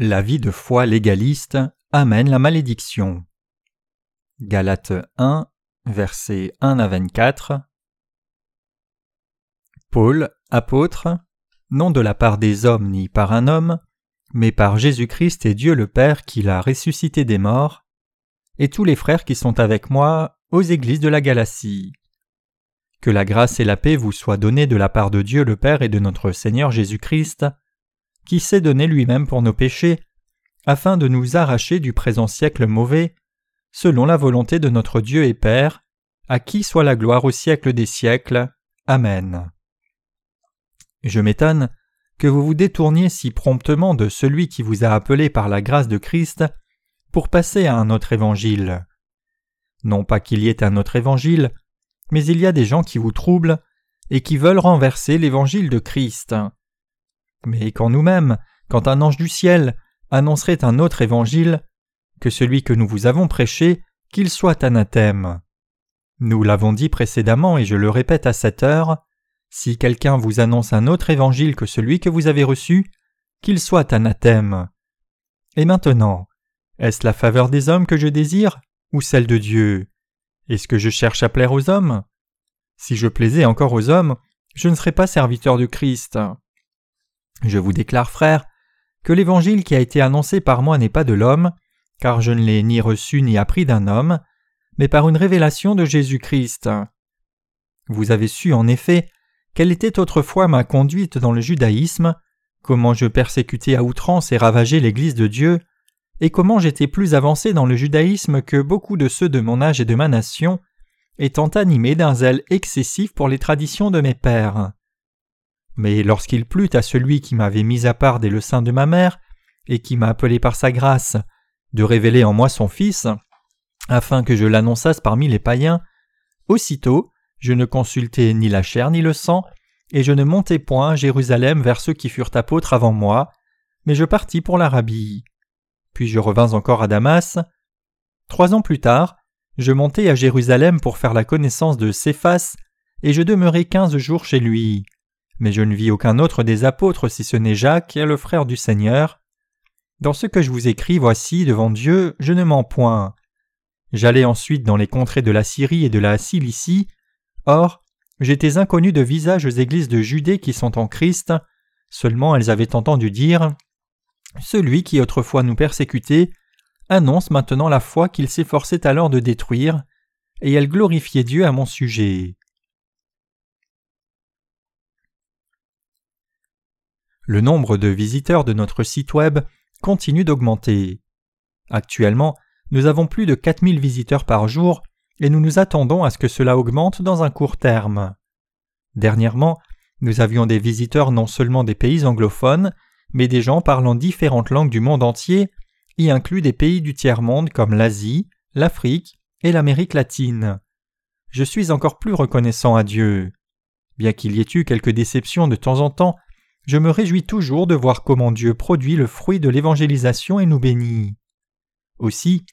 La vie de foi légaliste amène la malédiction. Galates 1, versets 1 à 24. Paul, apôtre, non de la part des hommes ni par un homme, mais par Jésus-Christ et Dieu le Père qui l'a ressuscité des morts, et tous les frères qui sont avec moi aux églises de la Galatie. Que la grâce et la paix vous soient données de la part de Dieu le Père et de notre Seigneur Jésus-Christ, qui s'est donné lui-même pour nos péchés, afin de nous arracher du présent siècle mauvais, selon la volonté de notre Dieu et Père, à qui soit la gloire au siècle des siècles. Amen. Je m'étonne que vous vous détourniez si promptement de celui qui vous a appelé par la grâce de Christ pour passer à un autre évangile. Non pas qu'il y ait un autre évangile, mais il y a des gens qui vous troublent et qui veulent renverser l'évangile de Christ. Mais quand nous-mêmes, quand un ange du ciel annoncerait un autre évangile, que celui que nous vous avons prêché, qu'il soit anathème. Nous l'avons dit précédemment et je le répète à cette heure, si quelqu'un vous annonce un autre évangile que celui que vous avez reçu, qu'il soit anathème. Et maintenant, est-ce la faveur des hommes que je désire ou celle de Dieu? Est-ce que je cherche à plaire aux hommes? Si je plaisais encore aux hommes, je ne serais pas serviteur de Christ. Je vous déclare, frère, que l'évangile qui a été annoncé par moi n'est pas de l'homme, car je ne l'ai ni reçu ni appris d'un homme, mais par une révélation de Jésus-Christ. Vous avez su en effet quelle était autrefois ma conduite dans le judaïsme, comment je persécutais à outrance et ravageais l'Église de Dieu, et comment j'étais plus avancé dans le judaïsme que beaucoup de ceux de mon âge et de ma nation, étant animé d'un zèle excessif pour les traditions de mes pères. Mais lorsqu'il plut à celui qui m'avait mis à part dès le de ma mère, et qui m'a appelé par sa grâce, de révéler en moi son Fils, afin que je l'annonçasse parmi les païens, aussitôt je ne consultai ni la chair ni le sang, et je ne montai point à Jérusalem vers ceux qui furent apôtres avant moi, mais je partis pour l'Arabie. Puis je revins encore à Damas. Trois ans plus tard, je montai à Jérusalem pour faire la connaissance de Céphas, et je demeurai quinze jours chez lui mais je ne vis aucun autre des apôtres si ce n'est Jacques, le frère du Seigneur. Dans ce que je vous écris, voici, devant Dieu, je ne mens point. J'allais ensuite dans les contrées de la Syrie et de la Cilicie. Or, j'étais inconnu de visage aux églises de Judée qui sont en Christ, seulement elles avaient entendu dire Celui qui autrefois nous persécutait annonce maintenant la foi qu'il s'efforçait alors de détruire, et elles glorifiaient Dieu à mon sujet. Le nombre de visiteurs de notre site web continue d'augmenter. Actuellement, nous avons plus de 4000 visiteurs par jour et nous nous attendons à ce que cela augmente dans un court terme. Dernièrement, nous avions des visiteurs non seulement des pays anglophones, mais des gens parlant différentes langues du monde entier, y inclus des pays du tiers-monde comme l'Asie, l'Afrique et l'Amérique latine. Je suis encore plus reconnaissant à Dieu. Bien qu'il y ait eu quelques déceptions de temps en temps, je me réjouis toujours de voir comment Dieu produit le fruit de l'évangélisation et nous bénit. Aussi,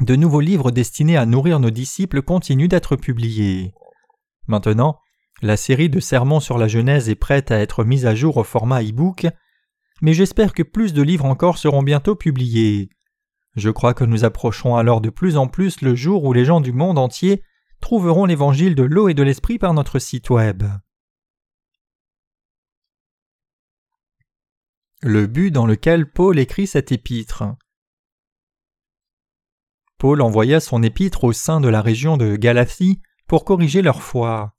de nouveaux livres destinés à nourrir nos disciples continuent d'être publiés. Maintenant, la série de sermons sur la Genèse est prête à être mise à jour au format e-book, mais j'espère que plus de livres encore seront bientôt publiés. Je crois que nous approcherons alors de plus en plus le jour où les gens du monde entier trouveront l'évangile de l'eau et de l'esprit par notre site web. Le but dans lequel Paul écrit cet épître. Paul envoya son épître au sein de la région de Galatie pour corriger leur foi.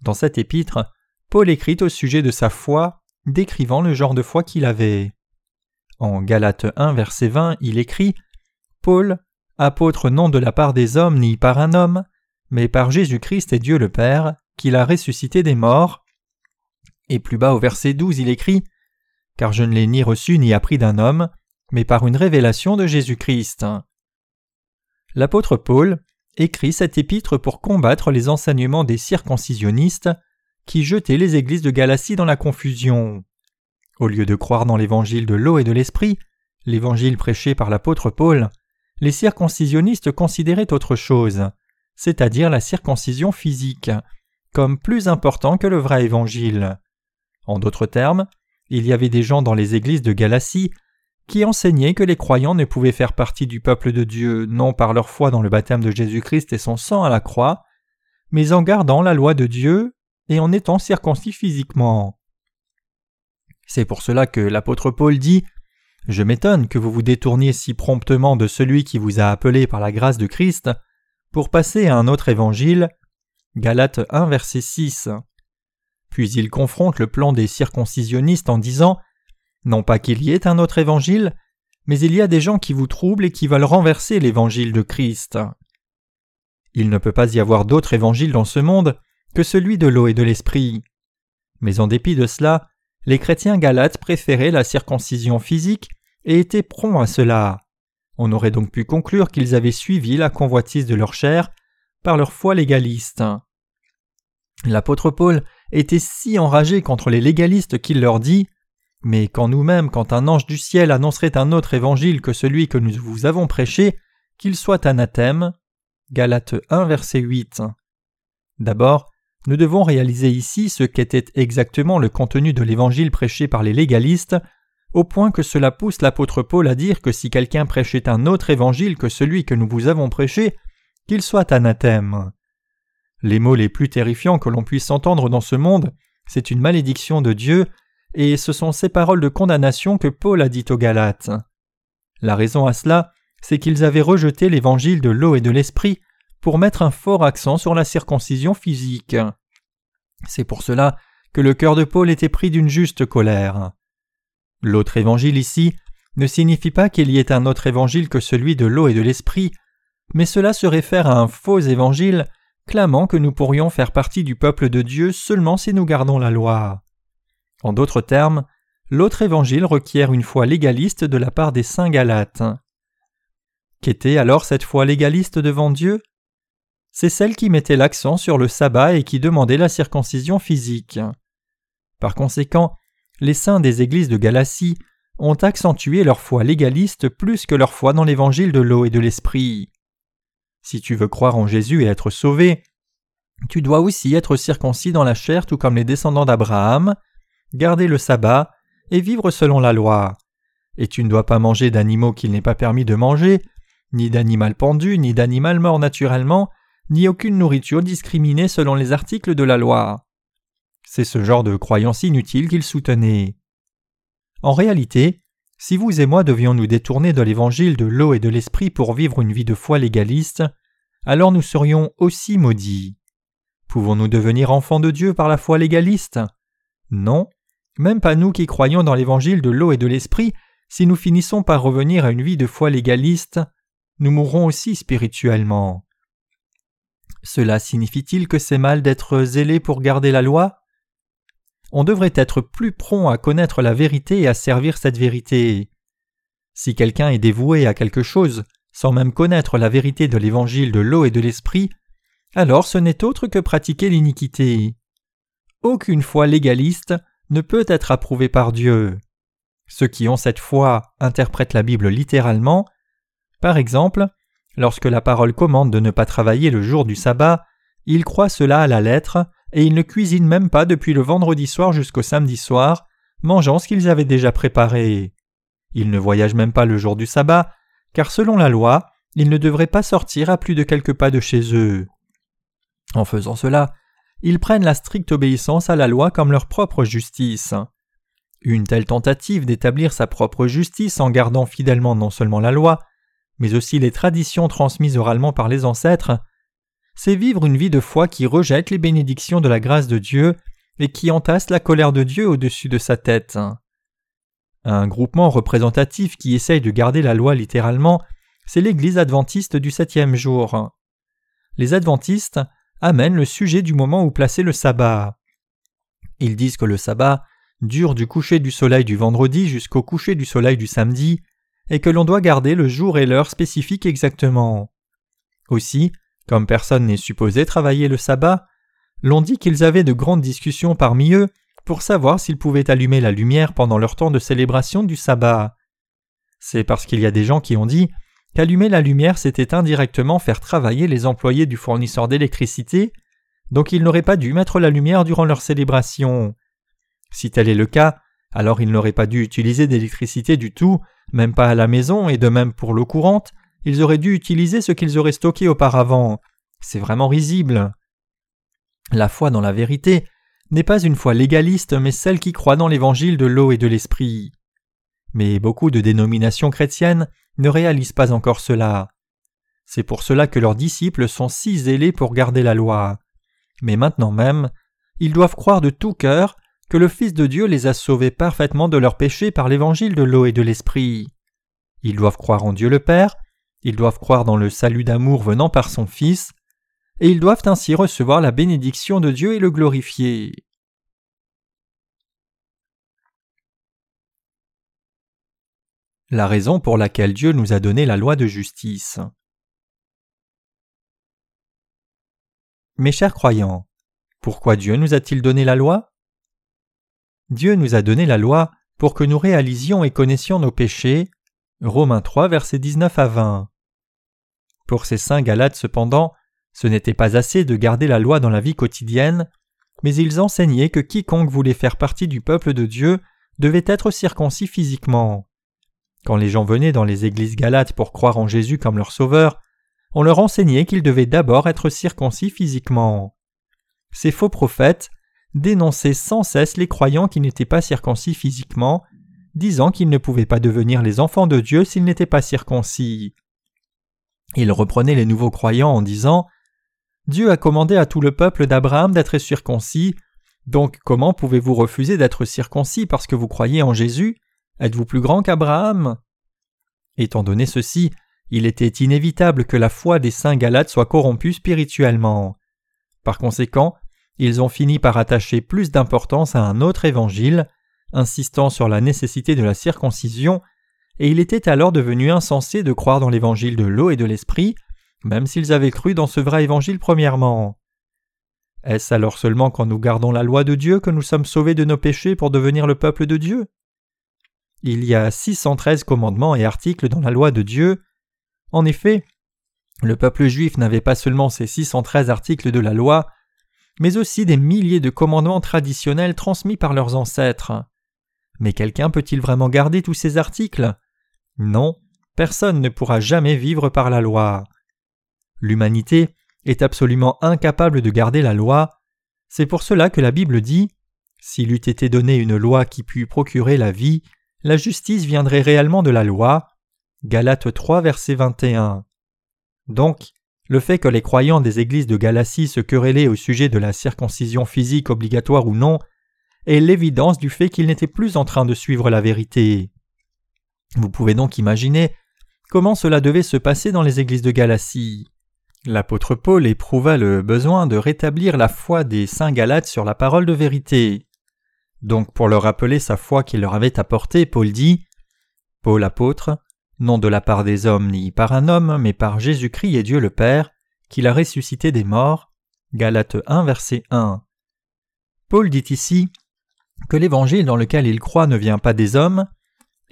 Dans cet épître, Paul écrit au sujet de sa foi, décrivant le genre de foi qu'il avait. En Galates 1, verset 20, il écrit Paul, apôtre non de la part des hommes ni par un homme, mais par Jésus-Christ et Dieu le Père, qui l'a ressuscité des morts. Et plus bas au verset 12, il écrit car je ne l'ai ni reçu ni appris d'un homme, mais par une révélation de Jésus-Christ. L'apôtre Paul écrit cet épître pour combattre les enseignements des circoncisionnistes qui jetaient les églises de Galatie dans la confusion. Au lieu de croire dans l'évangile de l'eau et de l'esprit, l'évangile prêché par l'apôtre Paul, les circoncisionnistes considéraient autre chose, c'est-à-dire la circoncision physique, comme plus important que le vrai évangile. En d'autres termes, il y avait des gens dans les églises de Galatie qui enseignait que les croyants ne pouvaient faire partie du peuple de Dieu non par leur foi dans le baptême de Jésus-Christ et son sang à la croix, mais en gardant la loi de Dieu et en étant circoncis physiquement. C'est pour cela que l'apôtre Paul dit Je m'étonne que vous vous détourniez si promptement de celui qui vous a appelé par la grâce de Christ pour passer à un autre évangile. Galates 1 verset 6. Puis il confronte le plan des circoncisionnistes en disant Non pas qu'il y ait un autre évangile, mais il y a des gens qui vous troublent et qui veulent renverser l'évangile de Christ. Il ne peut pas y avoir d'autre évangile dans ce monde que celui de l'eau et de l'esprit. Mais en dépit de cela, les chrétiens galates préféraient la circoncision physique et étaient prompts à cela. On aurait donc pu conclure qu'ils avaient suivi la convoitise de leur chair par leur foi légaliste. L'apôtre Paul était si enragé contre les légalistes qu'il leur dit Mais quand nous-mêmes, quand un ange du ciel annoncerait un autre évangile que celui que nous vous avons prêché, qu'il soit anathème. Galates 1, verset 8. D'abord, nous devons réaliser ici ce qu'était exactement le contenu de l'évangile prêché par les légalistes, au point que cela pousse l'apôtre Paul à dire que si quelqu'un prêchait un autre évangile que celui que nous vous avons prêché, qu'il soit anathème. Les mots les plus terrifiants que l'on puisse entendre dans ce monde, c'est une malédiction de Dieu, et ce sont ces paroles de condamnation que Paul a dites aux Galates. La raison à cela, c'est qu'ils avaient rejeté l'évangile de l'eau et de l'esprit pour mettre un fort accent sur la circoncision physique. C'est pour cela que le cœur de Paul était pris d'une juste colère. L'autre évangile ici ne signifie pas qu'il y ait un autre évangile que celui de l'eau et de l'esprit, mais cela se réfère à un faux évangile clamant que nous pourrions faire partie du peuple de Dieu seulement si nous gardons la loi. En d'autres termes, l'autre évangile requiert une foi légaliste de la part des saints Galates. Qu'était alors cette foi légaliste devant Dieu? C'est celle qui mettait l'accent sur le sabbat et qui demandait la circoncision physique. Par conséquent, les saints des églises de Galatie ont accentué leur foi légaliste plus que leur foi dans l'évangile de l'eau et de l'esprit. Si tu veux croire en Jésus et être sauvé, tu dois aussi être circoncis dans la chair tout comme les descendants d'Abraham, garder le sabbat et vivre selon la loi. Et tu ne dois pas manger d'animaux qu'il n'est pas permis de manger, ni d'animal pendu, ni d'animal mort naturellement, ni aucune nourriture discriminée selon les articles de la loi. C'est ce genre de croyance inutile qu'il soutenait. En réalité, si vous et moi devions nous détourner de l'évangile de l'eau et de l'esprit pour vivre une vie de foi légaliste, alors nous serions aussi maudits. Pouvons-nous devenir enfants de Dieu par la foi légaliste? Non, même pas nous qui croyons dans l'évangile de l'eau et de l'esprit, si nous finissons par revenir à une vie de foi légaliste, nous mourrons aussi spirituellement. Cela signifie-t-il que c'est mal d'être zélé pour garder la loi? On devrait être plus prompt à connaître la vérité et à servir cette vérité. Si quelqu'un est dévoué à quelque chose sans même connaître la vérité de l'évangile de l'eau et de l'esprit, alors ce n'est autre que pratiquer l'iniquité. Aucune foi légaliste ne peut être approuvée par Dieu. Ceux qui ont cette foi interprètent la Bible littéralement. Par exemple, Lorsque la parole commande de ne pas travailler le jour du sabbat, ils croient cela à la lettre, et ils ne cuisinent même pas depuis le vendredi soir jusqu'au samedi soir, mangeant ce qu'ils avaient déjà préparé. Ils ne voyagent même pas le jour du sabbat, car selon la loi, ils ne devraient pas sortir à plus de quelques pas de chez eux. En faisant cela, ils prennent la stricte obéissance à la loi comme leur propre justice. Une telle tentative d'établir sa propre justice en gardant fidèlement non seulement la loi, mais aussi les traditions transmises oralement par les ancêtres, c'est vivre une vie de foi qui rejette les bénédictions de la grâce de Dieu et qui entasse la colère de Dieu au-dessus de sa tête. Un groupement représentatif qui essaye de garder la loi littéralement, c'est l'Église adventiste du septième jour. Les adventistes amènent le sujet du moment où placer le sabbat. Ils disent que le sabbat dure du coucher du soleil du vendredi jusqu'au coucher du soleil du samedi, et que l'on doit garder le jour et l'heure spécifiques exactement. Aussi, comme personne n'est supposé travailler le sabbat, l'on dit qu'ils avaient de grandes discussions parmi eux pour savoir s'ils pouvaient allumer la lumière pendant leur temps de célébration du sabbat. C'est parce qu'il y a des gens qui ont dit qu'allumer la lumière c'était indirectement faire travailler les employés du fournisseur d'électricité, donc ils n'auraient pas dû mettre la lumière durant leur célébration. Si tel est le cas, alors ils n'auraient pas dû utiliser d'électricité du tout, même pas à la maison et de même pour l'eau courante, ils auraient dû utiliser ce qu'ils auraient stocké auparavant. C'est vraiment risible. La foi dans la vérité n'est pas une foi légaliste, mais celle qui croit dans l'évangile de l'eau et de l'esprit. Mais beaucoup de dénominations chrétiennes ne réalisent pas encore cela. C'est pour cela que leurs disciples sont si zélés pour garder la loi. Mais maintenant même, ils doivent croire de tout cœur que le Fils de Dieu les a sauvés parfaitement de leurs péchés par l'évangile de l'eau et de l'esprit. Ils doivent croire en Dieu le Père, ils doivent croire dans le salut d'amour venant par son Fils, et ils doivent ainsi recevoir la bénédiction de Dieu et le glorifier. La raison pour laquelle Dieu nous a donné la loi de justice. Mes chers croyants, pourquoi Dieu nous a-t-il donné la loi? Dieu nous a donné la loi pour que nous réalisions et connaissions nos péchés. Romains 3, versets 19 à 20. Pour ces saints Galates, cependant, ce n'était pas assez de garder la loi dans la vie quotidienne, mais ils enseignaient que quiconque voulait faire partie du peuple de Dieu devait être circoncis physiquement. Quand les gens venaient dans les églises galates pour croire en Jésus comme leur sauveur, on leur enseignait qu'ils devaient d'abord être circoncis physiquement. Ces faux prophètes dénonçaient sans cesse les croyants qui n'étaient pas circoncis physiquement, disant qu'ils ne pouvaient pas devenir les enfants de Dieu s'ils n'étaient pas circoncis. Ils reprenaient les nouveaux croyants en disant Dieu a commandé à tout le peuple d'Abraham d'être circoncis, donc comment pouvez-vous refuser d'être circoncis parce que vous croyez en Jésus? Êtes-vous plus grand qu'Abraham? Étant donné ceci, il était inévitable que la foi des saints Galates soit corrompue spirituellement. Par conséquent, ils ont fini par attacher plus d'importance à un autre évangile, insistant sur la nécessité de la circoncision, et il était alors devenu insensé de croire dans l'évangile de l'eau et de l'esprit, même s'ils avaient cru dans ce vrai évangile premièrement. Est-ce alors seulement quand nous gardons la loi de Dieu que nous sommes sauvés de nos péchés pour devenir le peuple de Dieu? Il y a 613 commandements et articles dans la loi de Dieu. En effet, le peuple juif n'avait pas seulement ces 613 articles de la loi, mais aussi des milliers de commandements traditionnels transmis par leurs ancêtres. Mais quelqu'un peut-il vraiment garder tous ces articles? Non, personne ne pourra jamais vivre par la loi. L'humanité est absolument incapable de garder la loi. C'est pour cela que la Bible dit S'il eût été donné une loi qui pût procurer la vie, la justice viendrait réellement de la loi. Galates 3, verset 21. Donc, le fait que les croyants des églises de Galatie se querellaient au sujet de la circoncision physique obligatoire ou non est l'évidence du fait qu'ils n'étaient plus en train de suivre la vérité. Vous pouvez donc imaginer comment cela devait se passer dans les églises de Galatie. L'apôtre Paul éprouva le besoin de rétablir la foi des saints Galates sur la parole de vérité. Donc pour leur rappeler sa foi qu'il leur avait apportée, Paul dit Paul apôtre, non de la part des hommes ni par un homme, mais par Jésus-Christ et Dieu le Père, qu'il a ressuscité des morts. Galates 1 verset 1. Paul dit ici que l'évangile dans lequel il croit ne vient pas des hommes.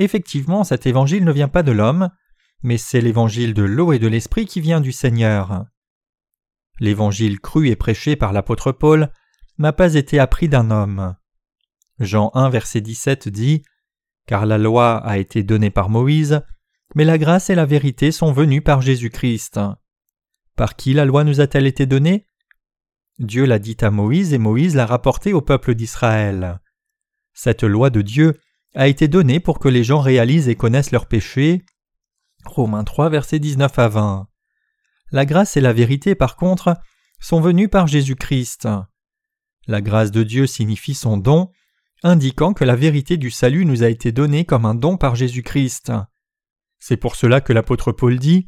Effectivement, cet évangile ne vient pas de l'homme, mais c'est l'évangile de l'eau et de l'esprit qui vient du Seigneur. L'évangile cru et prêché par l'apôtre Paul n'a pas été appris d'un homme. Jean 1 verset 17 dit Car la loi a été donnée par Moïse, mais la grâce et la vérité sont venues par Jésus-Christ. Par qui la loi nous a-t-elle été donnée? Dieu l'a dit à Moïse et Moïse l'a rapportée au peuple d'Israël. Cette loi de Dieu a été donnée pour que les gens réalisent et connaissent leurs péchés, Romains 3, versets 19 à 20. La grâce et la vérité, par contre, sont venues par Jésus-Christ. La grâce de Dieu signifie son don, indiquant que la vérité du salut nous a été donnée comme un don par Jésus-Christ. C'est pour cela que l'apôtre Paul dit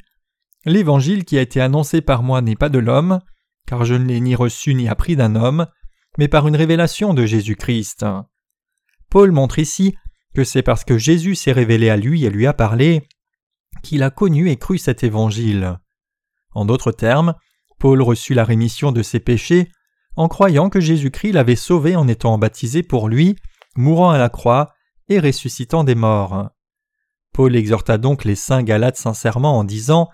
L'évangile qui a été annoncé par moi n'est pas de l'homme, car je ne l'ai ni reçu ni appris d'un homme, mais par une révélation de Jésus-Christ. Paul montre ici que c'est parce que Jésus s'est révélé à lui et lui a parlé qu'il a connu et cru cet évangile. En d'autres termes, Paul reçut la rémission de ses péchés en croyant que Jésus-Christ l'avait sauvé en étant baptisé pour lui, mourant à la croix et ressuscitant des morts. Paul exhorta donc les saints Galates sincèrement en disant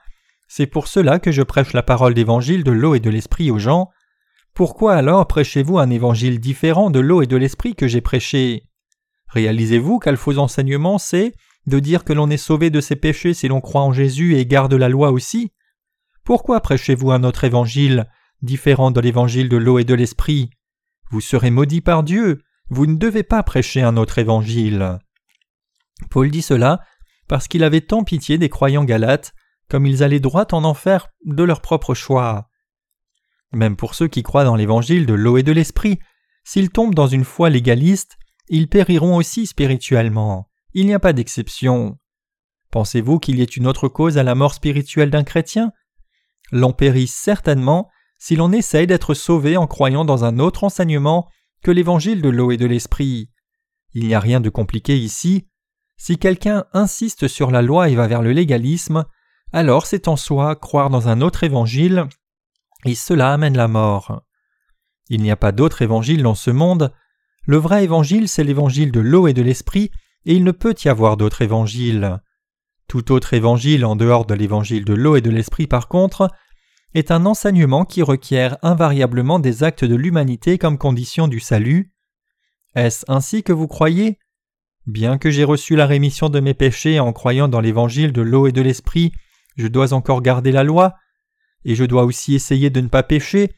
C'est pour cela que je prêche la parole d'évangile de l'eau et de l'esprit aux gens. Pourquoi alors prêchez-vous un évangile différent de l'eau et de l'esprit que j'ai prêché? Réalisez-vous quel faux enseignement c'est de dire que l'on est sauvé de ses péchés si l'on croit en Jésus et garde la loi aussi? Pourquoi prêchez-vous un autre évangile, différent de l'évangile de l'eau et de l'esprit? Vous serez maudit par Dieu, vous ne devez pas prêcher un autre évangile. Paul dit cela parce qu'il avait tant pitié des croyants galates, comme ils allaient droit en enfer de leur propre choix. Même pour ceux qui croient dans l'évangile de l'eau et de l'esprit, s'ils tombent dans une foi légaliste, ils périront aussi spirituellement. Il n'y a pas d'exception. Pensez-vous qu'il y ait une autre cause à la mort spirituelle d'un chrétien? L'on périt certainement si l'on essaye d'être sauvé en croyant dans un autre enseignement que l'évangile de l'eau et de l'esprit. Il n'y a rien de compliqué ici. Si quelqu'un insiste sur la loi et va vers le légalisme, alors c'est en soi croire dans un autre évangile, et cela amène la mort. Il n'y a pas d'autre évangile dans ce monde. Le vrai évangile, c'est l'évangile de l'eau et de l'esprit, et il ne peut y avoir d'autre évangile. Tout autre évangile en dehors de l'évangile de l'eau et de l'esprit, par contre, est un enseignement qui requiert invariablement des actes de l'humanité comme condition du salut. Est-ce ainsi que vous croyez? Bien que j'ai reçu la rémission de mes péchés en croyant dans l'évangile de l'eau et de l'esprit, je dois encore garder la loi, et je dois aussi essayer de ne pas pécher.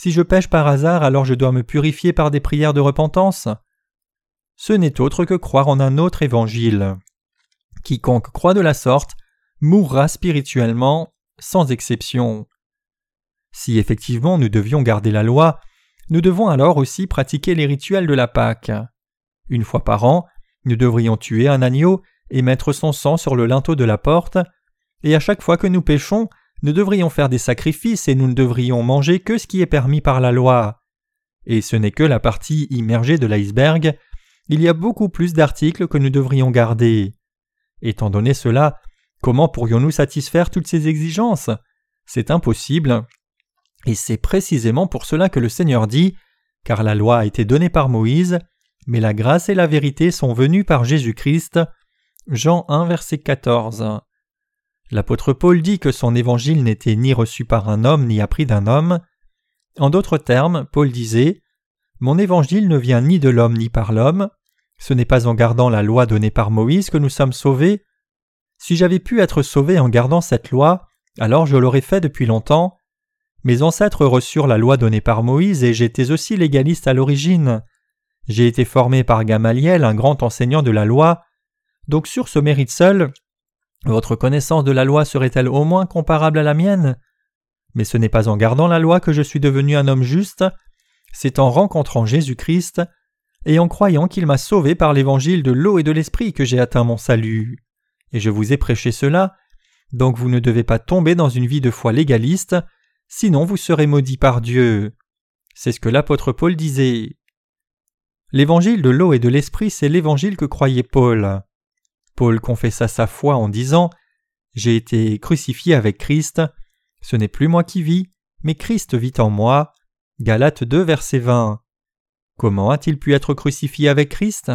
Si je pêche par hasard, alors je dois me purifier par des prières de repentance. Ce n'est autre que croire en un autre évangile. Quiconque croit de la sorte mourra spirituellement, sans exception. Si effectivement nous devions garder la loi, nous devons alors aussi pratiquer les rituels de la Pâque. Une fois par an, nous devrions tuer un agneau et mettre son sang sur le linteau de la porte, et à chaque fois que nous péchons, nous devrions faire des sacrifices et nous ne devrions manger que ce qui est permis par la loi. Et ce n'est que la partie immergée de l'iceberg, il y a beaucoup plus d'articles que nous devrions garder. Étant donné cela, comment pourrions-nous satisfaire toutes ces exigences? C'est impossible. Et c'est précisément pour cela que le Seigneur dit Car la loi a été donnée par Moïse, mais la grâce et la vérité sont venues par Jésus-Christ. Jean 1, verset 14. L'apôtre Paul dit que son évangile n'était ni reçu par un homme ni appris d'un homme. En d'autres termes, Paul disait Mon évangile ne vient ni de l'homme ni par l'homme. Ce n'est pas en gardant la loi donnée par Moïse que nous sommes sauvés. Si j'avais pu être sauvé en gardant cette loi, alors je l'aurais fait depuis longtemps. Mes ancêtres reçurent la loi donnée par Moïse et j'étais aussi légaliste à l'origine. J'ai été formé par Gamaliel, un grand enseignant de la loi. Donc sur ce mérite seul, votre connaissance de la loi serait-elle au moins comparable à la mienne? Mais ce n'est pas en gardant la loi que je suis devenu un homme juste, c'est en rencontrant Jésus-Christ et en croyant qu'il m'a sauvé par l'évangile de l'eau et de l'esprit que j'ai atteint mon salut. Et je vous ai prêché cela, donc vous ne devez pas tomber dans une vie de foi légaliste, sinon vous serez maudit par Dieu. C'est ce que l'apôtre Paul disait. L'évangile de l'eau et de l'esprit, c'est l'évangile que croyait Paul. Paul confessa sa foi en disant J'ai été crucifié avec Christ, ce n'est plus moi qui vis, mais Christ vit en moi. Galates 2, verset 20. Comment a-t-il pu être crucifié avec Christ?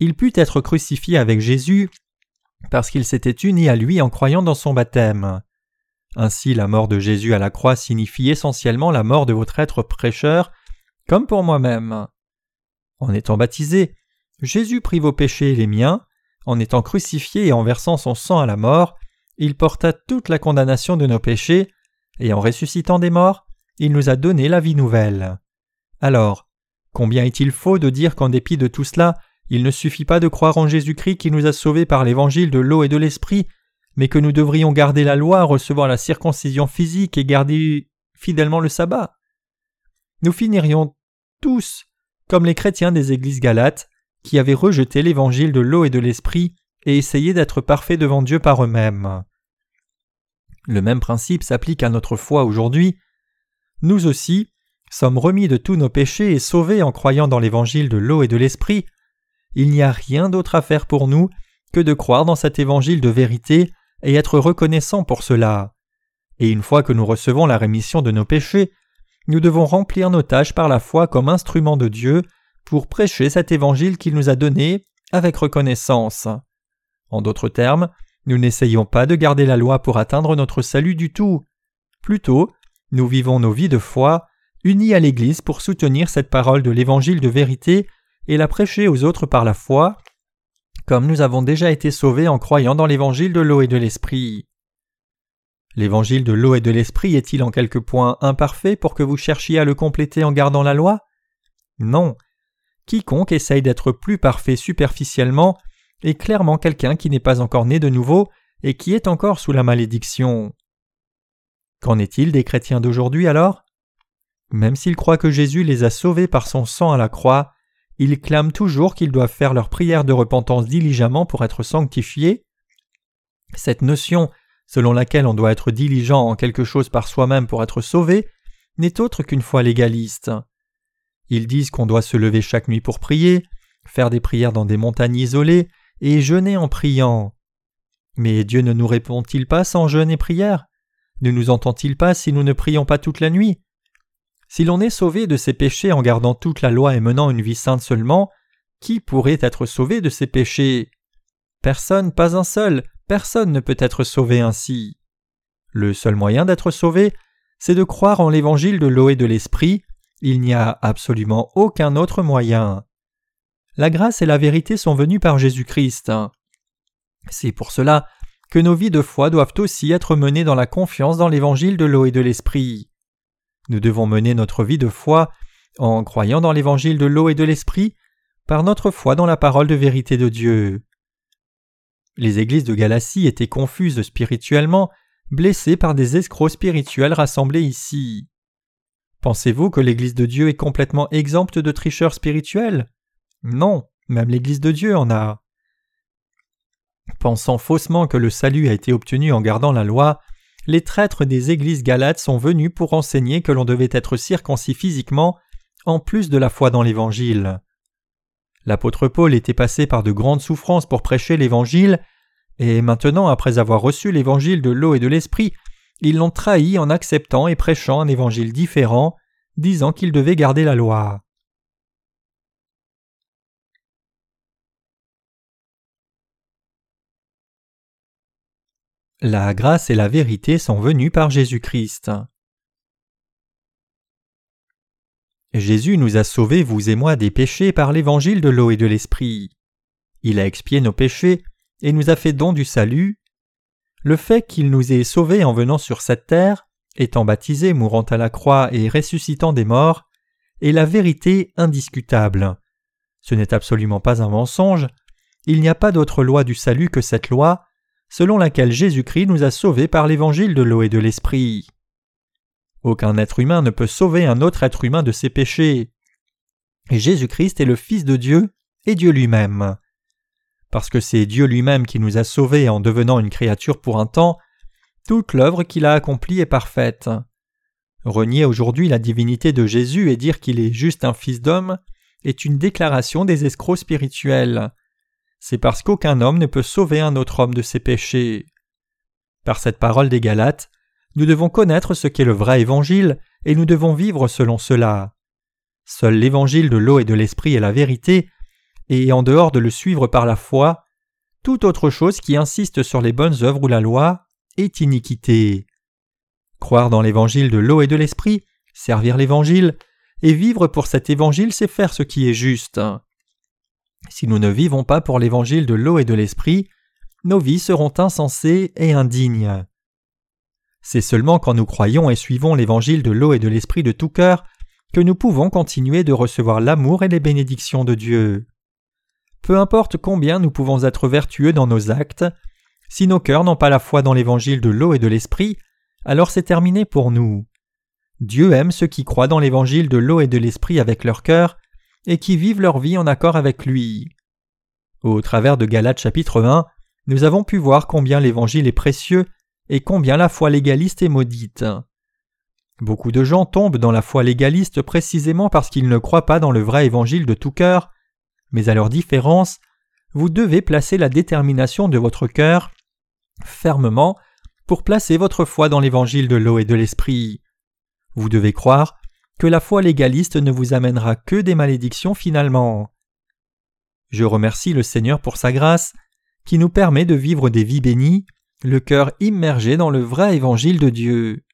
Il put être crucifié avec Jésus parce qu'il s'était uni à lui en croyant dans son baptême. Ainsi la mort de Jésus à la croix signifie essentiellement la mort de votre être prêcheur, comme pour moi-même. En étant baptisé, Jésus prit vos péchés et les miens, en étant crucifié et en versant son sang à la mort, il porta toute la condamnation de nos péchés, et en ressuscitant des morts, il nous a donné la vie nouvelle. Alors, combien est-il faux de dire qu'en dépit de tout cela, il ne suffit pas de croire en Jésus-Christ qui nous a sauvés par l'évangile de l'eau et de l'esprit, mais que nous devrions garder la loi, recevoir la circoncision physique et garder fidèlement le sabbat? Nous finirions tous comme les chrétiens des églises galates, qui avaient rejeté l'évangile de l'eau et de l'esprit et essayé d'être parfaits devant Dieu par eux-mêmes. Le même principe s'applique à notre foi aujourd'hui. Nous aussi sommes remis de tous nos péchés et sauvés en croyant dans l'évangile de l'eau et de l'esprit. Il n'y a rien d'autre à faire pour nous que de croire dans cet évangile de vérité et être reconnaissant pour cela. Et une fois que nous recevons la rémission de nos péchés, nous devons remplir nos tâches par la foi comme instruments de Dieu pour prêcher cet évangile qu'il nous a donné avec reconnaissance. En d'autres termes, nous n'essayons pas de garder la loi pour atteindre notre salut du tout. Plutôt, nous vivons nos vies de foi, unis à l'Église pour soutenir cette parole de l'évangile de vérité et la prêcher aux autres par la foi, comme nous avons déjà été sauvés en croyant dans l'évangile de l'eau et de l'esprit. L'évangile de l'eau et de l'esprit est-il en quelque point imparfait pour que vous cherchiez à le compléter en gardant la loi? Non. Quiconque essaye d'être plus parfait superficiellement est clairement quelqu'un qui n'est pas encore né de nouveau et qui est encore sous la malédiction. Qu'en est-il des chrétiens d'aujourd'hui alors? Même s'ils croient que Jésus les a sauvés par son sang à la croix, ils clament toujours qu'ils doivent faire leur prière de repentance diligemment pour être sanctifiés. Cette notion, selon laquelle on doit être diligent en quelque chose par soi-même pour être sauvé, n'est autre qu'une foi légaliste. Ils disent qu'on doit se lever chaque nuit pour prier, faire des prières dans des montagnes isolées et jeûner en priant. Mais Dieu ne nous répond-il pas sans jeûne et prière? Ne nous entend-il pas si nous ne prions pas toute la nuit? Si l'on est sauvé de ses péchés en gardant toute la loi et menant une vie sainte seulement, qui pourrait être sauvé de ses péchés? Personne, pas un seul, personne ne peut être sauvé ainsi. Le seul moyen d'être sauvé, c'est de croire en l'évangile de l'eau et de l'esprit, il n'y a absolument aucun autre moyen. La grâce et la vérité sont venues par Jésus-Christ. C'est pour cela que nos vies de foi doivent aussi être menées dans la confiance dans l'évangile de l'eau et de l'esprit. Nous devons mener notre vie de foi en croyant dans l'évangile de l'eau et de l'esprit, par notre foi dans la parole de vérité de Dieu. Les églises de Galatie étaient confuses spirituellement, blessées par des escrocs spirituels rassemblés ici. Pensez-vous que l'Église de Dieu est complètement exempte de tricheurs spirituels? Non, même l'Église de Dieu en a. Pensant faussement que le salut a été obtenu en gardant la loi, les traîtres des églises galates sont venus pour enseigner que l'on devait être circoncis physiquement en plus de la foi dans l'Évangile. L'apôtre Paul était passé par de grandes souffrances pour prêcher l'Évangile, et maintenant, après avoir reçu l'Évangile de l'eau et de l'Esprit, ils l'ont trahi en acceptant et prêchant un Évangile différent, disant qu'ils devaient garder la loi. La grâce et la vérité sont venues par Jésus-Christ. Jésus nous a sauvés, vous et moi, des péchés par l'évangile de l'eau et de l'esprit. Il a expié nos péchés et nous a fait don du salut. Le fait qu'il nous ait sauvés en venant sur cette terre, étant baptisé, mourant à la croix et ressuscitant des morts, est la vérité indiscutable. Ce n'est absolument pas un mensonge. Il n'y a pas d'autre loi du salut que cette loi, selon laquelle Jésus-Christ nous a sauvés par l'évangile de l'eau et de l'esprit. Aucun être humain ne peut sauver un autre être humain de ses péchés. Jésus-Christ est le Fils de Dieu et Dieu lui-même. Parce que c'est Dieu lui-même qui nous a sauvés en devenant une créature pour un temps, toute l'œuvre qu'il a accomplie est parfaite. Renier aujourd'hui la divinité de Jésus et dire qu'il est juste un fils d'homme est une déclaration des escrocs spirituels c'est parce qu'aucun homme ne peut sauver un autre homme de ses péchés. Par cette parole des Galates, nous devons connaître ce qu'est le vrai évangile et nous devons vivre selon cela. Seul l'évangile de l'eau et de l'esprit est la vérité, et en dehors de le suivre par la foi, toute autre chose qui insiste sur les bonnes œuvres ou la loi est iniquité. Croire dans l'évangile de l'eau et de l'esprit, servir l'évangile, et vivre pour cet évangile, c'est faire ce qui est juste. Si nous ne vivons pas pour l'évangile de l'eau et de l'esprit, nos vies seront insensées et indignes. C'est seulement quand nous croyons et suivons l'évangile de l'eau et de l'esprit de tout cœur que nous pouvons continuer de recevoir l'amour et les bénédictions de Dieu. Peu importe combien nous pouvons être vertueux dans nos actes, si nos cœurs n'ont pas la foi dans l'évangile de l'eau et de l'esprit, alors c'est terminé pour nous. Dieu aime ceux qui croient dans l'évangile de l'eau et de l'esprit avec leur cœur et qui vivent leur vie en accord avec lui. Au travers de Galates chapitre 1, nous avons pu voir combien l'Évangile est précieux et combien la foi légaliste est maudite. Beaucoup de gens tombent dans la foi légaliste précisément parce qu'ils ne croient pas dans le vrai Évangile de tout cœur, mais à leur différence, vous devez placer la détermination de votre cœur fermement pour placer votre foi dans l'Évangile de l'eau et de l'Esprit. Vous devez croire que la foi légaliste ne vous amènera que des malédictions finalement. Je remercie le Seigneur pour sa grâce, qui nous permet de vivre des vies bénies, le cœur immergé dans le vrai évangile de Dieu.